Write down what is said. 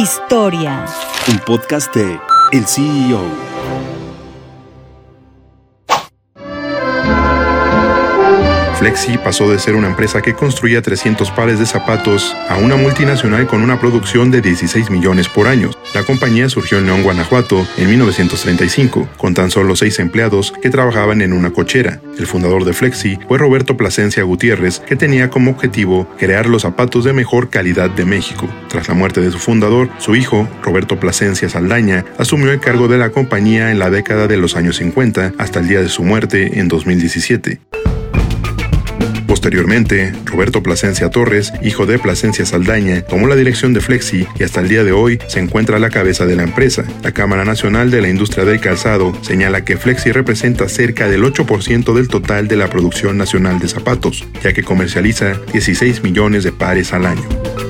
Historia. Un podcast de El CEO. Flexi pasó de ser una empresa que construía 300 pares de zapatos a una multinacional con una producción de 16 millones por año. La compañía surgió en León, Guanajuato, en 1935, con tan solo seis empleados que trabajaban en una cochera. El fundador de Flexi fue Roberto Plasencia Gutiérrez, que tenía como objetivo crear los zapatos de mejor calidad de México. Tras la muerte de su fundador, su hijo, Roberto Plasencia Saldaña, asumió el cargo de la compañía en la década de los años 50 hasta el día de su muerte en 2017. Posteriormente, Roberto Plasencia Torres, hijo de Plasencia Saldaña, tomó la dirección de Flexi y hasta el día de hoy se encuentra a la cabeza de la empresa. La Cámara Nacional de la Industria del Calzado señala que Flexi representa cerca del 8% del total de la producción nacional de zapatos, ya que comercializa 16 millones de pares al año.